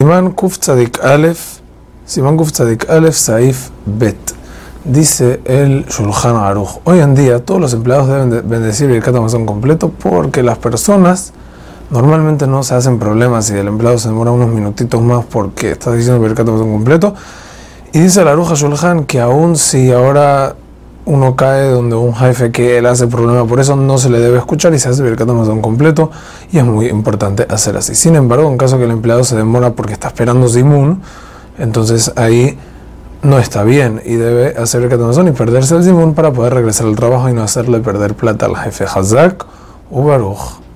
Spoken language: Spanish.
Simán Kuf Tzadik Aleph, Simán Kuf Tzadik Aleph Saif Bet. Dice el Shulchan Aruch. Hoy en día todos los empleados deben de bendecir el Amazon completo porque las personas normalmente no se hacen problemas si el empleado se demora unos minutitos más porque está diciendo el Amazon completo. Y dice el Aruch Shulchan que aún si ahora uno cae donde un jefe que él hace problema, por eso no se le debe escuchar y se hace Birkat un completo y es muy importante hacer así. Sin embargo, en caso que el empleado se demora porque está esperando Zimun, entonces ahí no está bien y debe hacer Birkat y perderse el Zimun para poder regresar al trabajo y no hacerle perder plata al jefe Hazak o Baruch.